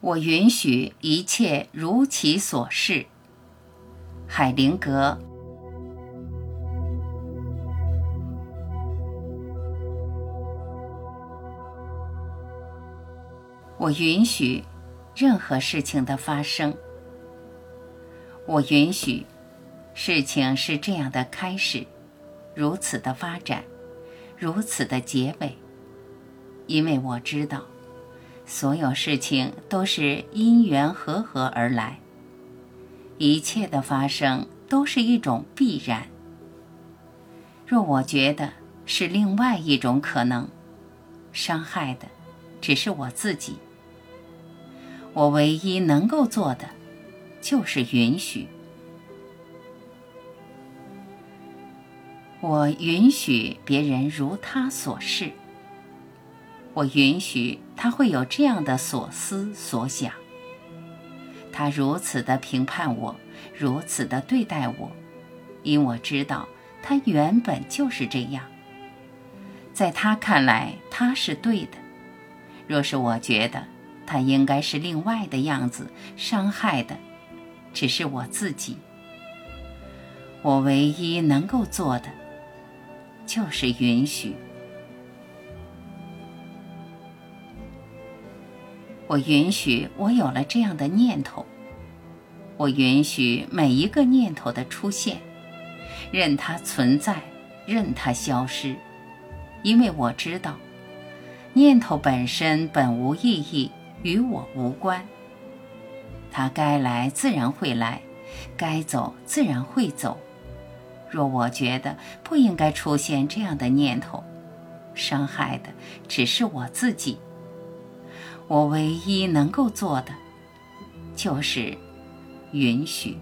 我允许一切如其所是。海灵格。我允许任何事情的发生。我允许事情是这样的开始，如此的发展，如此的结尾，因为我知道。所有事情都是因缘和合而来，一切的发生都是一种必然。若我觉得是另外一种可能，伤害的只是我自己。我唯一能够做的就是允许。我允许别人如他所示。我允许他会有这样的所思所想。他如此的评判我，如此的对待我，因我知道他原本就是这样。在他看来，他是对的。若是我觉得他应该是另外的样子，伤害的只是我自己。我唯一能够做的，就是允许。我允许我有了这样的念头，我允许每一个念头的出现，任它存在，任它消失，因为我知道，念头本身本无意义，与我无关。它该来自然会来，该走自然会走。若我觉得不应该出现这样的念头，伤害的只是我自己。我唯一能够做的，就是允许。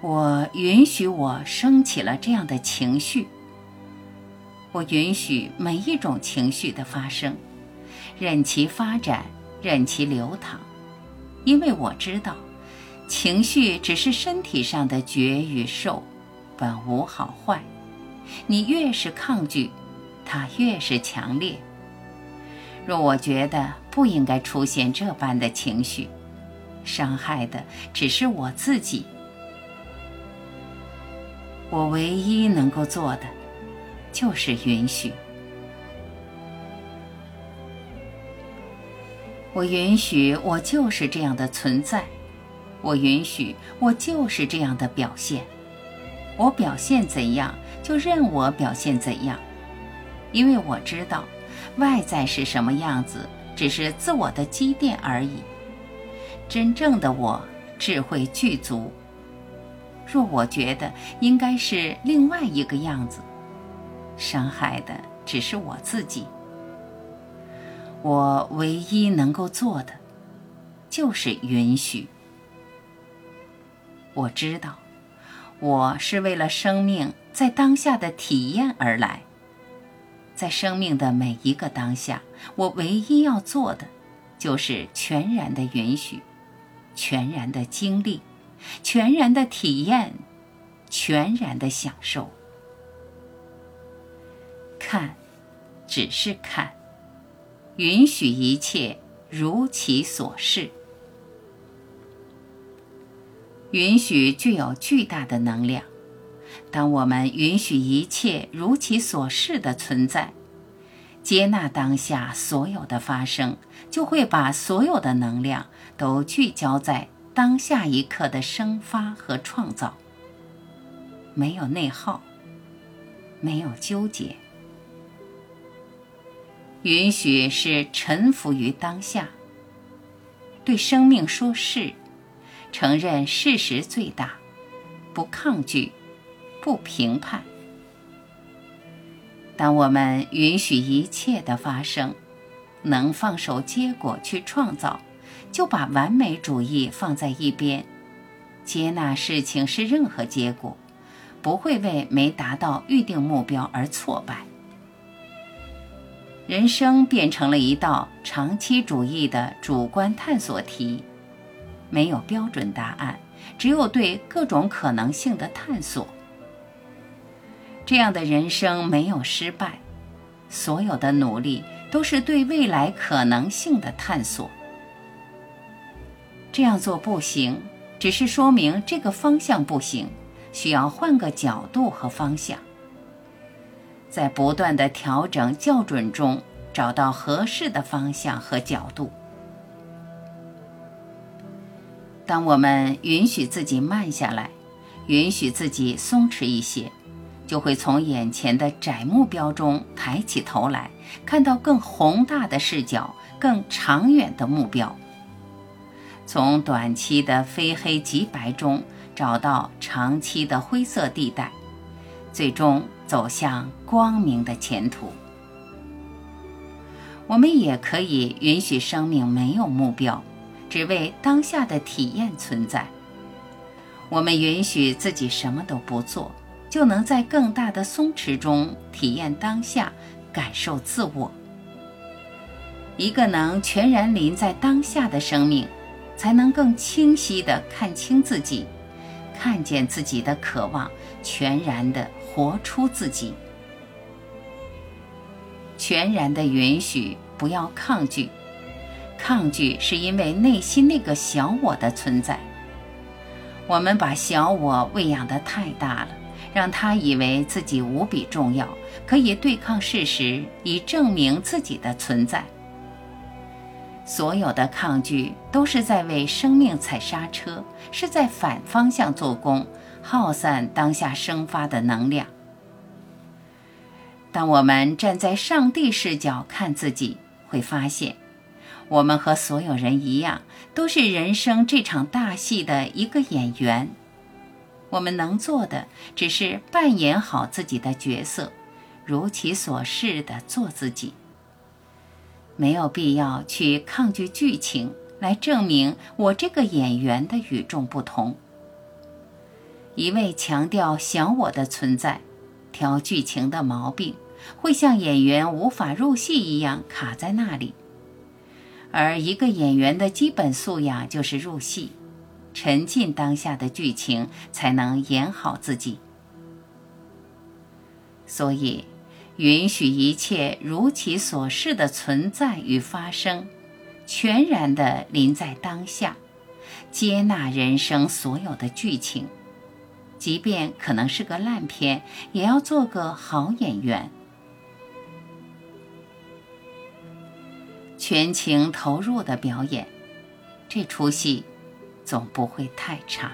我允许我升起了这样的情绪。我允许每一种情绪的发生，任其发展，任其流淌，因为我知道，情绪只是身体上的觉与受，本无好坏。你越是抗拒，它越是强烈。若我觉得不应该出现这般的情绪，伤害的只是我自己。我唯一能够做的，就是允许。我允许我就是这样的存在，我允许我就是这样的表现。我表现怎样，就任我表现怎样，因为我知道。外在是什么样子，只是自我的积淀而已。真正的我，智慧具足。若我觉得应该是另外一个样子，伤害的只是我自己。我唯一能够做的，就是允许。我知道，我是为了生命在当下的体验而来。在生命的每一个当下，我唯一要做的，就是全然的允许，全然的经历，全然的体验，全然的享受。看，只是看，允许一切如其所是。允许具有巨大的能量。当我们允许一切如其所是的存在，接纳当下所有的发生，就会把所有的能量都聚焦在当下一刻的生发和创造。没有内耗，没有纠结。允许是臣服于当下，对生命说是，承认事实最大，不抗拒。不评判。当我们允许一切的发生，能放手结果去创造，就把完美主义放在一边，接纳事情是任何结果，不会为没达到预定目标而挫败。人生变成了一道长期主义的主观探索题，没有标准答案，只有对各种可能性的探索。这样的人生没有失败，所有的努力都是对未来可能性的探索。这样做不行，只是说明这个方向不行，需要换个角度和方向。在不断的调整校准中，找到合适的方向和角度。当我们允许自己慢下来，允许自己松弛一些，就会从眼前的窄目标中抬起头来，看到更宏大的视角、更长远的目标。从短期的非黑即白中找到长期的灰色地带，最终走向光明的前途。我们也可以允许生命没有目标，只为当下的体验存在。我们允许自己什么都不做，就能在更大的松弛中体验当下，感受自我。一个能全然临在当下的生命。才能更清晰地看清自己，看见自己的渴望，全然地活出自己。全然的允许，不要抗拒。抗拒是因为内心那个小我的存在。我们把小我喂养得太大了，让他以为自己无比重要，可以对抗事实，以证明自己的存在。所有的抗拒都是在为生命踩刹车，是在反方向做功，耗散当下生发的能量。当我们站在上帝视角看自己，会发现，我们和所有人一样，都是人生这场大戏的一个演员。我们能做的，只是扮演好自己的角色，如其所示的做自己。没有必要去抗拒剧情来证明我这个演员的与众不同。一味强调小我的存在，挑剧情的毛病，会像演员无法入戏一样卡在那里。而一个演员的基本素养就是入戏，沉浸当下的剧情，才能演好自己。所以。允许一切如其所示的存在与发生，全然的临在当下，接纳人生所有的剧情，即便可能是个烂片，也要做个好演员，全情投入的表演，这出戏总不会太差。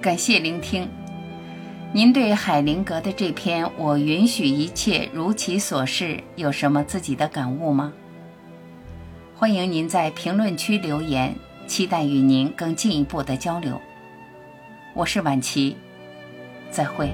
感谢聆听。您对海灵格的这篇“我允许一切如其所示”有什么自己的感悟吗？欢迎您在评论区留言期待与您更进一步的交流。我是婉琪再会。